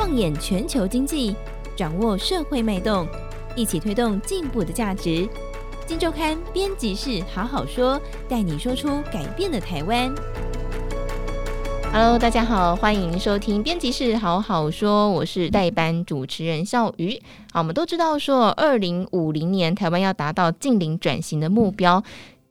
放眼全球经济，掌握社会脉动，一起推动进步的价值。今周刊编辑室好好说，带你说出改变的台湾。Hello，大家好，欢迎收听编辑室好好说，我是代班主持人笑瑜。好，我们都知道说，二零五零年台湾要达到净零转型的目标。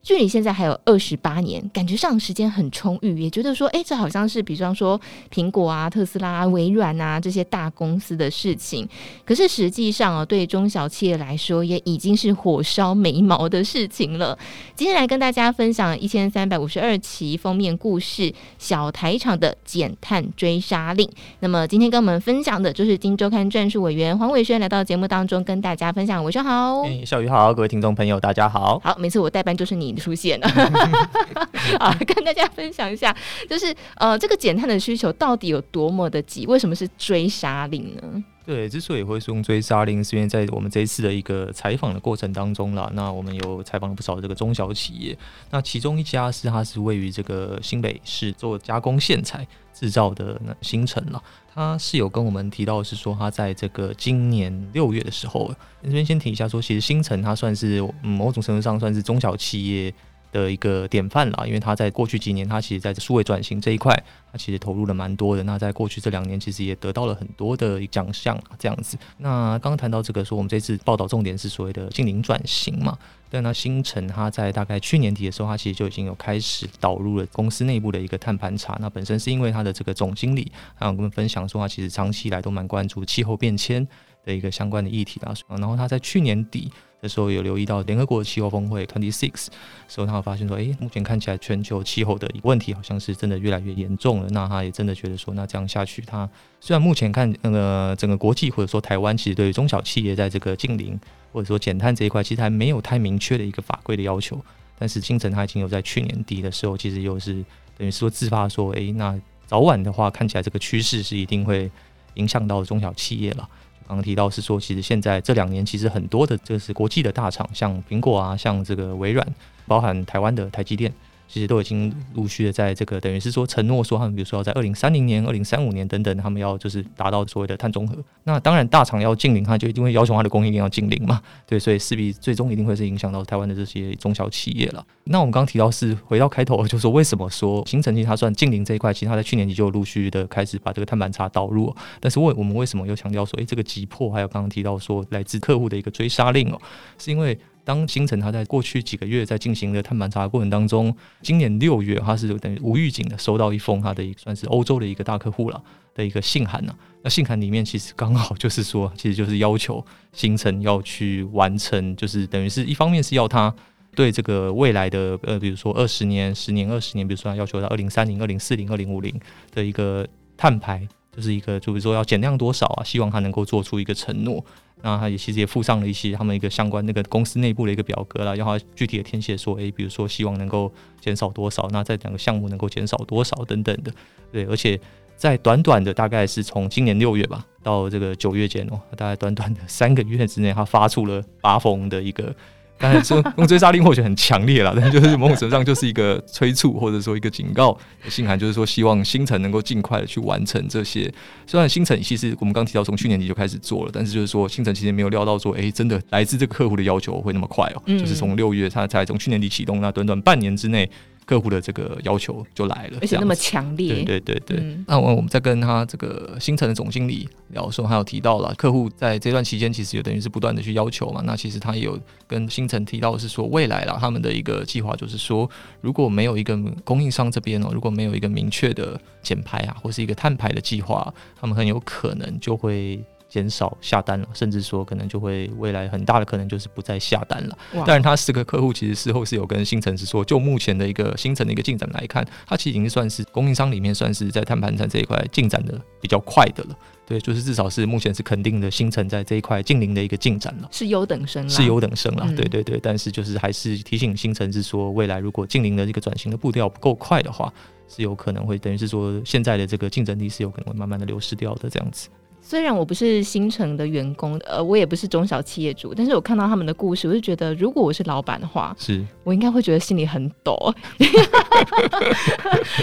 距离现在还有二十八年，感觉上时间很充裕，也觉得说，哎，这好像是比方说苹果啊、特斯拉、啊微软啊这些大公司的事情。可是实际上啊，对中小企业来说，也已经是火烧眉毛的事情了。今天来跟大家分享一千三百五十二期封面故事：小台厂的减碳追杀令。那么今天跟我们分享的就是《金周刊》战术委员黄伟轩来到节目当中跟大家分享。伟轩好，哎，小雨好，各位听众朋友大家好。好，每次我代班就是你。出现了，啊，跟大家分享一下，就是呃，这个减碳的需求到底有多么的急？为什么是追杀令呢？对，之所以会说用追杀令，是因为在我们这一次的一个采访的过程当中啦，那我们有采访了不少的这个中小企业，那其中一家是它是位于这个新北市做加工线材制造的那新城了，他是有跟我们提到是说，他在这个今年六月的时候，这边先提一下说，其实新城它算是某种程度上算是中小企业。的一个典范啦，因为他在过去几年，他其实在数位转型这一块，他其实投入了蛮多的。那在过去这两年，其实也得到了很多的奖项这样子。那刚刚谈到这个，说我们这次报道重点是所谓的净零转型嘛。但那新城他在大概去年底的时候，他其实就已经有开始导入了公司内部的一个碳盘查。那本身是因为他的这个总经理，还有跟我们分享说，他其实长期以来都蛮关注气候变迁的一个相关的议题啦。然后他在去年底。的时候有留意到联合国气候峰会 Twenty Six，时候他发现说，诶，目前看起来全球气候的问题好像是真的越来越严重了。那他也真的觉得说，那这样下去，他虽然目前看那个整个国际或者说台湾，其实对于中小企业在这个近邻或者说减碳这一块，其实还没有太明确的一个法规的要求。但是新城他已经有在去年底的时候，其实又是等于说自发说，诶，那早晚的话，看起来这个趋势是一定会影响到中小企业了。刚刚提到是说，其实现在这两年，其实很多的这是国际的大厂，像苹果啊，像这个微软，包含台湾的台积电。其实都已经陆续的在这个等于是说承诺说他们比如说要在二零三零年、二零三五年等等，他们要就是达到所谓的碳中和。那当然大厂要净零，它就一定会要求它的供应链要净零嘛。对，所以势必最终一定会是影响到台湾的这些中小企业了。那我们刚刚提到是回到开头，就说为什么说新城其实它算净零这一块，其实它在去年底就陆续的开始把这个碳盘查导入。但是为我们为什么又强调说，诶，这个急迫，还有刚刚提到说来自客户的一个追杀令哦，是因为。当新城他在过去几个月在进行的碳盘查过程当中，今年六月他是等于无预警的收到一封他的一算是欧洲的一个大客户了的一个信函呢。那信函里面其实刚好就是说，其实就是要求新城要去完成，就是等于是一方面是要他对这个未来的呃，比如说二十年、十年、二十年，比如说要求到二零三零、二零四零、二零五零的一个碳排，就是一个就是说要减量多少啊，希望他能够做出一个承诺。那他也其实也附上了一些他们一个相关那个公司内部的一个表格啦，然后具体的填写说，诶、比如说希望能够减少多少，那在两个项目能够减少多少等等的，对，而且在短短的大概是从今年六月吧到这个九月间哦，大概短短的三个月之内，他发出了八封的一个。当然，说用追杀令或许很强烈了，但就是某种程度上就是一个催促或者说一个警告的信函，就是说希望新城能够尽快的去完成这些。虽然新城其实我们刚提到从去年底就开始做了，但是就是说新城其实没有料到说，哎、欸，真的来自这个客户的要求会那么快哦、喔，嗯、就是从六月他才从去年底启动，那短短半年之内。客户的这个要求就来了，而且那么强烈。对对对对。嗯、那我我们在跟他这个新城的总经理聊的时候，还有提到了客户在这段期间其实也等于是不断的去要求嘛。那其实他也有跟新城提到的是说，未来啦他们的一个计划就是说，如果没有一个供应商这边哦，如果没有一个明确的减排啊，或是一个碳排的计划，他们很有可能就会。减少下单了，甚至说可能就会未来很大的可能就是不再下单了。当然，他四个客户其实事后是有跟新城是说，就目前的一个新城的一个进展来看，它其实已经算是供应商里面算是在碳盘查这一块进展的比较快的了。对，就是至少是目前是肯定的，新城在这一块近邻的一个进展了，是优等生了，是优等生了。嗯、对对对，但是就是还是提醒新城是说，未来如果近邻的这个转型的步调不够快的话，是有可能会等于是说现在的这个竞争力是有可能会慢慢的流失掉的这样子。虽然我不是新城的员工，呃，我也不是中小企业主，但是我看到他们的故事，我就觉得，如果我是老板的话，是我应该会觉得心里很抖，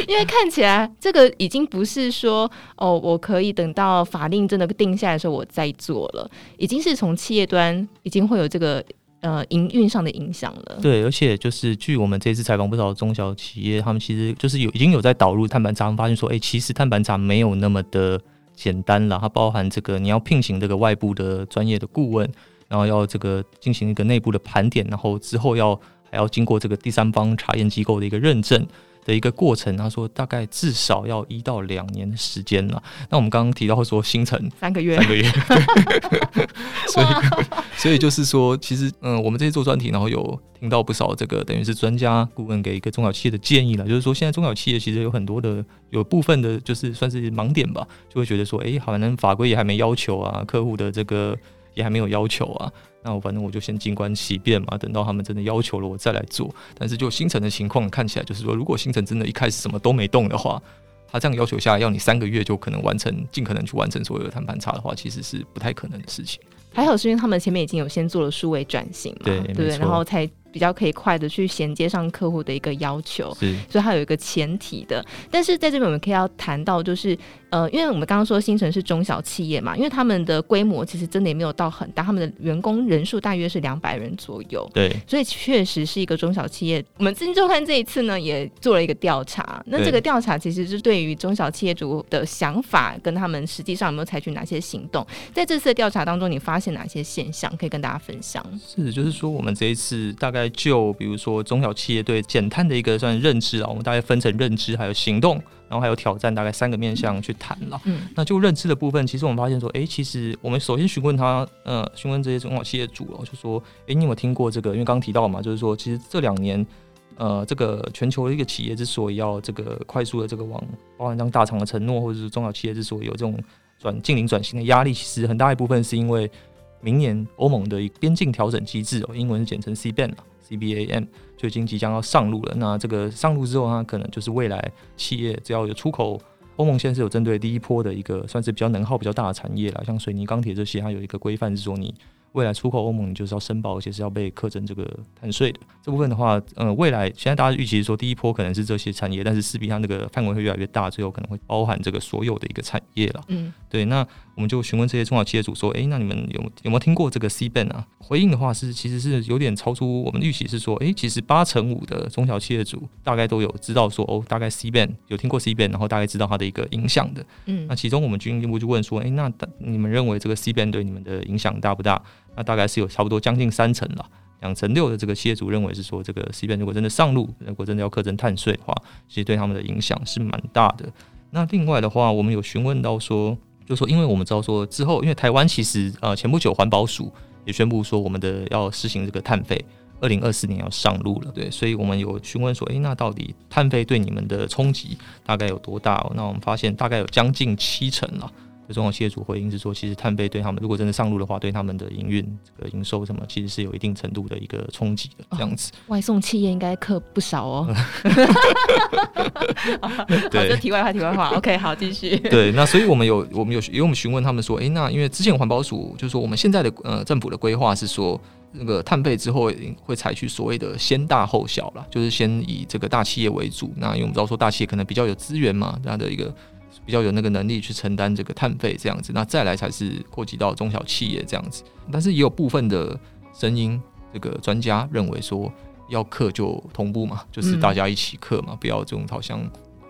因为看起来这个已经不是说哦，我可以等到法令真的定下来的时候我再做了，已经是从企业端已经会有这个。呃，营运上的影响了。对，而且就是据我们这次采访不少中小企业，他们其实就是有已经有在导入碳盘查，发现说，哎、欸，其实碳盘查没有那么的简单了，它包含这个你要聘请这个外部的专业的顾问，然后要这个进行一个内部的盘点，然后之后要还要经过这个第三方查验机构的一个认证。的一个过程，他说大概至少要一到两年的时间了。那我们刚刚提到说新城三个月，三个月，所以所以就是说，其实嗯，我们这次做专题，然后有听到不少这个等于是专家顾问给一个中小企业的建议了，就是说现在中小企业其实有很多的有部分的，就是算是盲点吧，就会觉得说，哎、欸，好像法规也还没要求啊，客户的这个也还没有要求啊。那我反正我就先静观其变嘛，等到他们真的要求了，我再来做。但是就新城的情况看起来，就是说，如果新城真的一开始什么都没动的话，他这样要求下来，要你三个月就可能完成，尽可能去完成所有的谈判差的话，其实是不太可能的事情。还好是因为他们前面已经有先做了数位转型嘛，对，对不对？然后才。比较可以快的去衔接上客户的一个要求，是，所以它有一个前提的。但是在这边我们可以要谈到，就是呃，因为我们刚刚说新城是中小企业嘛，因为他们的规模其实真的也没有到很大，他们的员工人数大约是两百人左右，对，所以确实是一个中小企业。我们资讯周刊这一次呢也做了一个调查，那这个调查其实是对于中小企业主的想法跟他们实际上有没有采取哪些行动，在这次的调查当中，你发现哪些现象可以跟大家分享？是，就是说我们这一次大概。就比如说中小企业对减碳的一个算认知啊，我们大概分成认知、还有行动，然后还有挑战，大概三个面向去谈了。嗯，那就认知的部分，其实我们发现说，哎、欸，其实我们首先询问他，呃，询问这些中小企业主哦，就说，哎、欸，你有没有听过这个？因为刚刚提到嘛，就是说，其实这两年，呃，这个全球的一个企业之所以要这个快速的这个往包含像大厂的承诺，或者是中小企业之所以有这种转近零转型的压力，其实很大一部分是因为明年欧盟的一边境调整机制哦，英文是简称 CBAM CBAM 就已经即将要上路了。那这个上路之后，它可能就是未来企业只要有出口，欧盟现在是有针对第一波的一个算是比较能耗比较大的产业了，像水泥、钢铁这些，它有一个规范是说你。未来出口欧盟，你就是要申报，而且是要被课征这个碳税的。这部分的话，呃，未来现在大家预期说第一波可能是这些产业，但是势必它那个范围会越来越大，最后可能会包含这个所有的一个产业了。嗯，对。那我们就询问这些中小企业主说，诶、欸，那你们有有没有听过这个 CBAM 啊？回应的话是，其实是有点超出我们预期，是说，诶、欸，其实八成五的中小企业主大概都有知道说，哦，大概 CBAM 有听过 CBAM，然后大概知道它的一个影响的。嗯，那其中我们进一步就问说，诶、欸，那你们认为这个 CBAM 对你们的影响大不大？那大概是有差不多将近三成了，两成六的这个企业主认为是说，这个 CBAM 如果真的上路，如果真的要课征碳税的话，其实对他们的影响是蛮大的。那另外的话，我们有询问到说，就说因为我们知道说之后，因为台湾其实呃前不久环保署也宣布说，我们的要实行这个碳费，二零二四年要上路了，对，所以我们有询问说，诶、那到底碳费对你们的冲击大概有多大？哦？那我们发现大概有将近七成了。中国企业主回应是说，其实碳费对他们如果真的上路的话，对他们的营运、这个营收什么，其实是有一定程度的一个冲击的这样子。哦、外送企业应该克不少哦。对，这题外话，题外话。OK，好，继续。对，那所以我们有，我们有，因为我们询问他们说，哎、欸，那因为之前环保署就是说，我们现在的呃政府的规划是说，那个碳费之后会采取所谓的先大后小了，就是先以这个大企业为主。那因为我们知道说大企业可能比较有资源嘛，这样的一个。比较有那个能力去承担这个碳费这样子，那再来才是扩及到中小企业这样子。但是也有部分的声音，这个专家认为说要课就同步嘛，就是大家一起课嘛，嗯、不要这种好像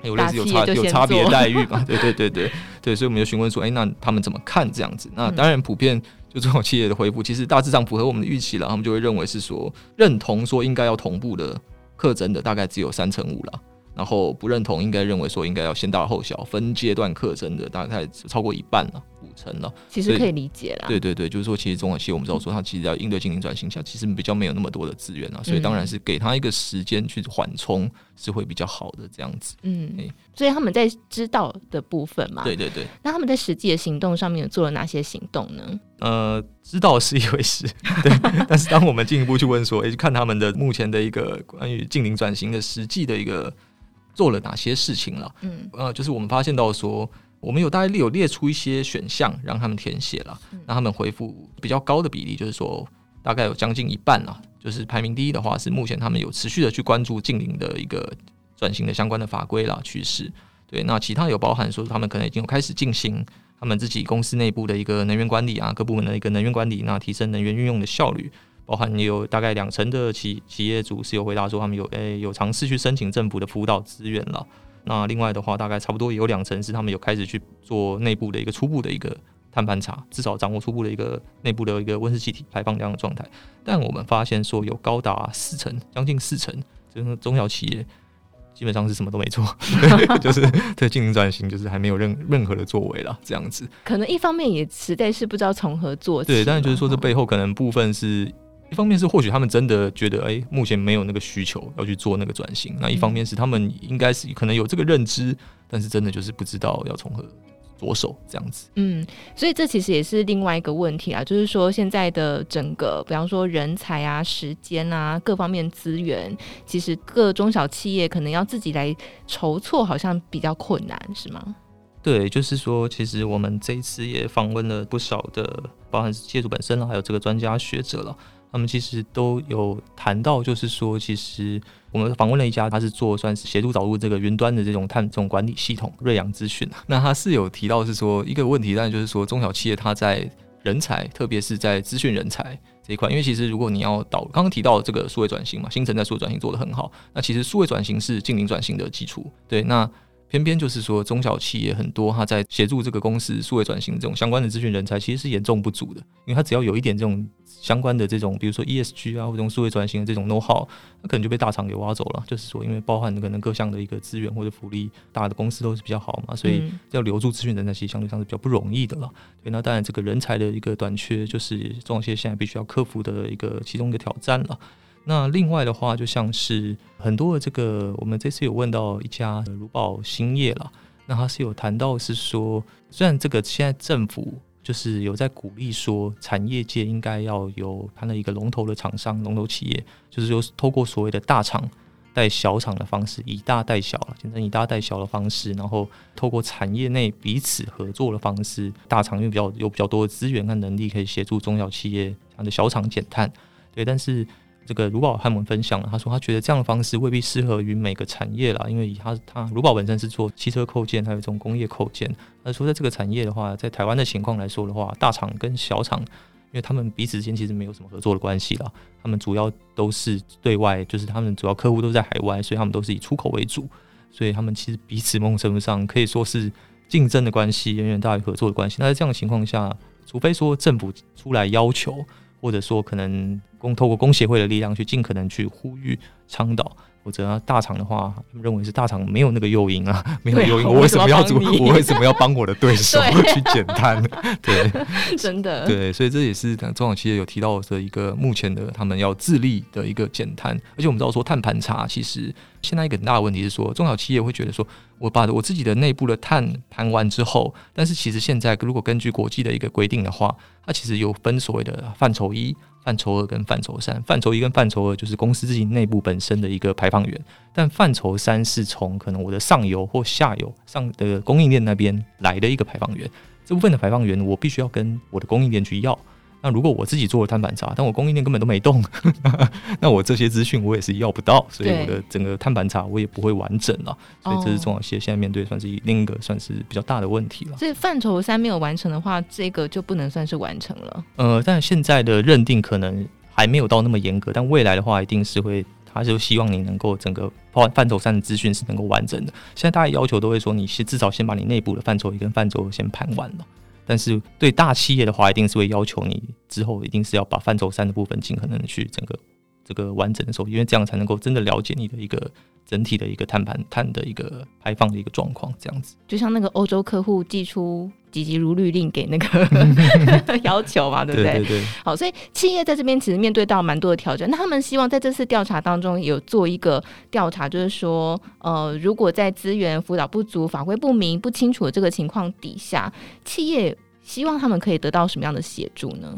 有类似有差有差别待遇嘛。对对对对对，所以我们就询问说，哎、欸，那他们怎么看这样子？那当然普遍就中小企业的回复，其实大致上符合我们的预期了。他们就会认为是说认同说应该要同步的课征的大概只有三成五了。然后不认同，应该认为说应该要先大后小，分阶段课程的大概超过一半了，五成了。其实可以理解啦。对对对，就是说，其实中小企业我们知道说，它其实要应对经营转型下，其实比较没有那么多的资源啊，所以当然是给他一个时间去缓冲是会比较好的这样子。嗯，所以他们在知道的部分嘛，对对对。那他们在实际的行动上面有做了哪些行动呢？呃，知道是一回事，对。但是当我们进一步去问说，哎，看他们的目前的一个关于净零转型的实际的一个。做了哪些事情了？嗯，呃，就是我们发现到说，我们有大概列有列出一些选项让他们填写了，让他们回复比较高的比例，就是说大概有将近一半了。就是排名第一的话，是目前他们有持续的去关注近邻的一个转型的相关的法规啦趋势。对，那其他有包含说他们可能已经有开始进行他们自己公司内部的一个能源管理啊，各部门的一个能源管理，那提升能源运用的效率。包含也有大概两成的企企业主是有回答说他们有诶、欸、有尝试去申请政府的辅导资源了。那另外的话，大概差不多也有两成是他们有开始去做内部的一个初步的一个碳盘查，至少掌握初步的一个内部的一个温室气体排放这样的状态。但我们发现说有高达四成，将近四成，就是中小企业基本上是什么都没做，就是对经营转型就是还没有任任何的作为了这样子。可能一方面也实在是不知道从何做起。对，但是就是说这背后可能部分是。一方面是或许他们真的觉得，哎、欸，目前没有那个需求要去做那个转型；那一方面是他们应该是可能有这个认知，但是真的就是不知道要从何着手这样子。嗯，所以这其实也是另外一个问题啊，就是说现在的整个，比方说人才啊、时间啊各方面资源，其实各中小企业可能要自己来筹措，好像比较困难，是吗？对，就是说，其实我们这一次也访问了不少的，包含是业主本身了，还有这个专家学者了。他们其实都有谈到，就是说，其实我们访问了一家，他是做算是协助导入这个云端的这种碳这种管理系统，瑞阳资讯。那他是有提到是说一个问题，但就是说中小企业它在人才，特别是在资讯人才这一块，因为其实如果你要导，刚刚提到这个数位转型嘛，新城在数位转型做得很好，那其实数位转型是近零转型的基础。对，那。偏偏就是说，中小企业很多，他在协助这个公司数位转型这种相关的资讯人才，其实是严重不足的。因为他只要有一点这种相关的这种，比如说 ESG 啊，或者数位转型的这种 know how，那可能就被大厂给挖走了。就是说，因为包含可能各项的一个资源或者福利，大的公司都是比较好嘛，所以要留住资讯人才，其实相对上是比较不容易的了。对，那当然这个人才的一个短缺，就是中小企业现在必须要克服的一个其中一个挑战了。那另外的话，就像是很多的这个，我们这次有问到一家如宝兴业了，那他是有谈到是说，虽然这个现在政府就是有在鼓励说，产业界应该要有他的一个龙头的厂商、龙头企业，就是说透过所谓的大厂带小厂的方式，以大带小了，简称以大带小的方式，然后透过产业内彼此合作的方式，大厂因为比较有比较多的资源和能力，可以协助中小企业这样的小厂减碳，对，但是。这个如宝和我们分享了，他说他觉得这样的方式未必适合于每个产业啦，因为以他他如宝本身是做汽车扣件，还有这种工业扣件。他说在这个产业的话，在台湾的情况来说的话，大厂跟小厂，因为他们彼此之间其实没有什么合作的关系啦，他们主要都是对外，就是他们主要客户都在海外，所以他们都是以出口为主，所以他们其实彼此梦种上可以说是竞争的关系远远大于合作的关系。那在这样的情况下，除非说政府出来要求。或者说，可能工透过工协会的力量去尽可能去呼吁倡导，或者大厂的话，他们认为是大厂没有那个诱因啊，没有诱因，我为什么要做？我为什么要帮我的对手 去减碳？对，真的对，所以这也是中小企业有提到的一个目前的他们要自立的一个减碳，而且我们知道说碳盘查其实现在一个很大的问题是说，中小企业会觉得说，我把我自己的内部的碳盘完之后，但是其实现在如果根据国际的一个规定的话。它其实有分所谓的范畴一、范畴二跟范畴三。范畴一跟范畴二就是公司自己内部本身的一个排放源，但范畴三是从可能我的上游或下游上的供应链那边来的一个排放源。这部分的排放源，我必须要跟我的供应链去要。那如果我自己做了碳盘查，但我供应链根本都没动，那我这些资讯我也是要不到，所以我的整个碳盘查我也不会完整了。所以这是中小企业现在面对算是另一个算是比较大的问题了。所以范畴三没有完成的话，这个就不能算是完成了。呃，但现在的认定可能还没有到那么严格，但未来的话一定是会，他就希望你能够整个范范畴三的资讯是能够完整的。现在大家要求都会说，你是至少先把你内部的范畴一跟范畴先盘完了。但是对大企业的话，一定是会要求你之后一定是要把范畴三的部分尽可能去整个这个完整的时候，因为这样才能够真的了解你的一个整体的一个碳盘碳的一个排放的一个状况。这样子，就像那个欧洲客户寄出急急如律令给那个 要求嘛，对不对？对对对。好，所以企业在这边其实面对到蛮多的挑战。那他们希望在这次调查当中有做一个调查，就是说，呃，如果在资源辅导不足、法规不明、不清楚的这个情况底下，企业希望他们可以得到什么样的协助呢？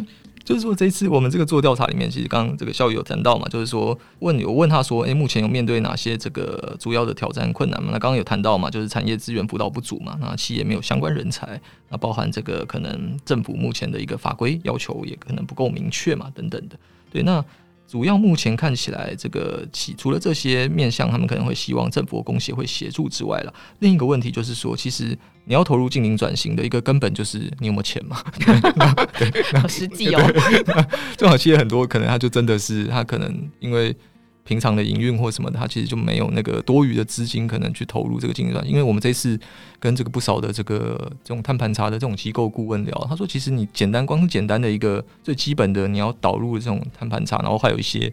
就是说这一次我们这个做调查里面，其实刚刚这个校友有谈到嘛，就是说问有问他说，诶、目前有面对哪些这个主要的挑战困难嘛？那刚刚有谈到嘛，就是产业资源辅导不足嘛，那企业没有相关人才，那包含这个可能政府目前的一个法规要求也可能不够明确嘛，等等的。对，那。主要目前看起来，这个其除了这些面向，他们可能会希望政府工协会协助之外了。另一个问题就是说，其实你要投入净零转型的一个根本就是你有没有钱嘛？对，好实际哦。中小企业很多可能他就真的是他可能因为。平常的营运或什么的，他其实就没有那个多余的资金可能去投入这个经营。因为我们这次跟这个不少的这个这种碳盘查的这种机构顾问聊，他说，其实你简单光简单的一个最基本的，你要导入这种碳盘查，然后还有一些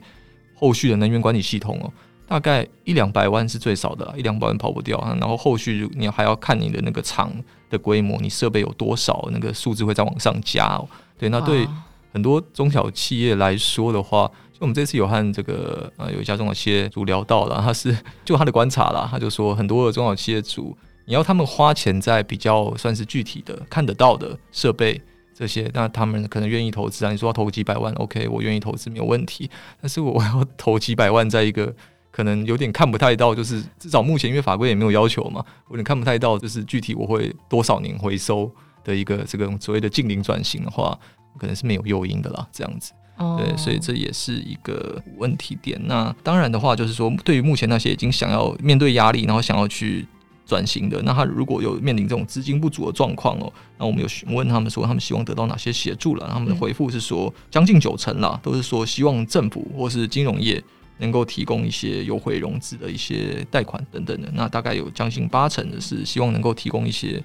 后续的能源管理系统哦，大概一两百万是最少的，一两百万跑不掉。然后后续你还要看你的那个厂的规模，你设备有多少，那个数字会再往上加哦。对，那对很多中小企业来说的话。就我们这次有和这个呃有一家中小企业主聊到了，他是就他的观察啦，他就说很多的中小企业主，你要他们花钱在比较算是具体的看得到的设备这些，那他们可能愿意投资啊。你说要投几百万，OK，我愿意投资没有问题。但是我 要投几百万在一个可能有点看不太到，就是至少目前因为法规也没有要求嘛，有点看不太到，就是具体我会多少年回收的一个这个所谓的近零转型的话，可能是没有诱因的啦，这样子。对，所以这也是一个问题点。那当然的话，就是说，对于目前那些已经想要面对压力，然后想要去转型的，那他如果有面临这种资金不足的状况哦，那我们有询问他们说，他们希望得到哪些协助了？他们的回复是说，将近九成啦，都是说希望政府或是金融业能够提供一些优惠融资的一些贷款等等的。那大概有将近八成的是希望能够提供一些，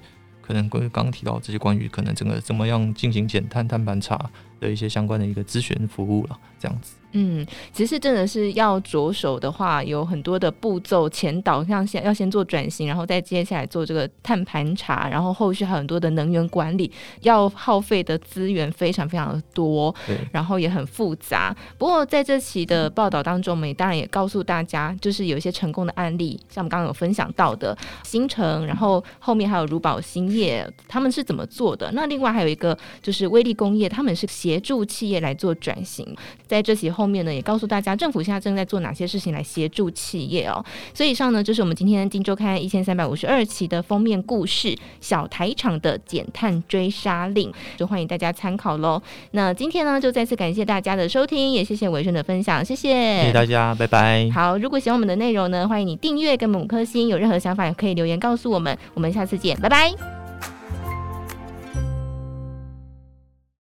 可能关于刚刚提到这些关于可能整个怎么样进行减碳碳盘查的一些相关的一个咨询服务了，这样子。嗯，其实真的是要着手的话，有很多的步骤前导，像先要先做转型，然后再接下来做这个碳盘查，然后后续还有很多的能源管理，要耗费的资源非常非常的多，然后也很复杂。不过在这期的报道当中，我们也当然也告诉大家，就是有一些成功的案例，像我们刚刚有分享到的新城，然后后面还有如宝兴业，他们是怎么做的？那另外还有一个就是威力工业，他们是协助企业来做转型，在这期后。后面呢，也告诉大家政府现在正在做哪些事情来协助企业哦。所以以上呢，就是我们今天《金周刊》一千三百五十二期的封面故事——小台厂的减碳追杀令，就欢迎大家参考喽。那今天呢，就再次感谢大家的收听，也谢谢伟顺的分享，谢谢，谢谢大家，拜拜。好，如果喜欢我们的内容呢，欢迎你订阅跟我们五颗星，有任何想法也可以留言告诉我们。我们下次见，拜拜。